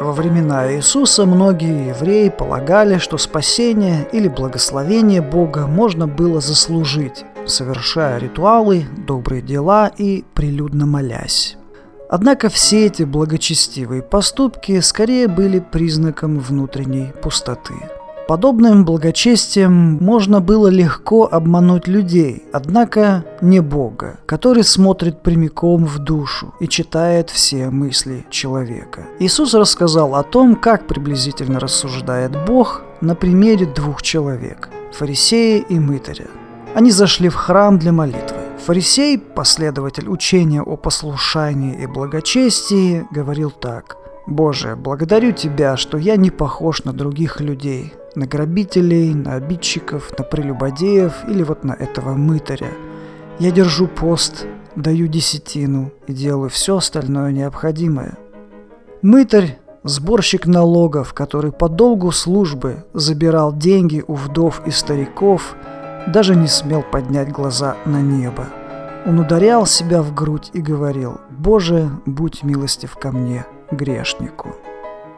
времена Иисуса многие евреи полагали, что спасение или благословение Бога можно было заслужить, совершая ритуалы, добрые дела и прилюдно молясь. Однако все эти благочестивые поступки скорее были признаком внутренней пустоты. Подобным благочестием можно было легко обмануть людей, однако не Бога, который смотрит прямиком в душу и читает все мысли человека. Иисус рассказал о том, как приблизительно рассуждает Бог на примере двух человек – фарисея и мытаря. Они зашли в храм для молитвы. Фарисей, последователь учения о послушании и благочестии, говорил так. «Боже, благодарю Тебя, что я не похож на других людей, на грабителей, на обидчиков, на прелюбодеев или вот на этого мытаря. Я держу пост, даю десятину и делаю все остальное необходимое». Мытарь – сборщик налогов, который по долгу службы забирал деньги у вдов и стариков – даже не смел поднять глаза на небо. Он ударял себя в грудь и говорил «Боже, будь милостив ко мне, грешнику».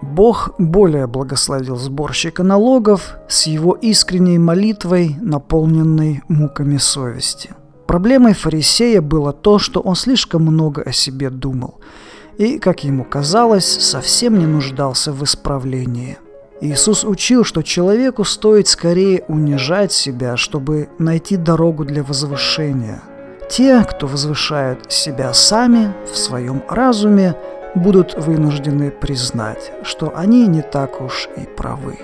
Бог более благословил сборщика налогов с его искренней молитвой, наполненной муками совести. Проблемой фарисея было то, что он слишком много о себе думал и, как ему казалось, совсем не нуждался в исправлении – Иисус учил, что человеку стоит скорее унижать себя, чтобы найти дорогу для возвышения. Те, кто возвышают себя сами в своем разуме, будут вынуждены признать, что они не так уж и правы.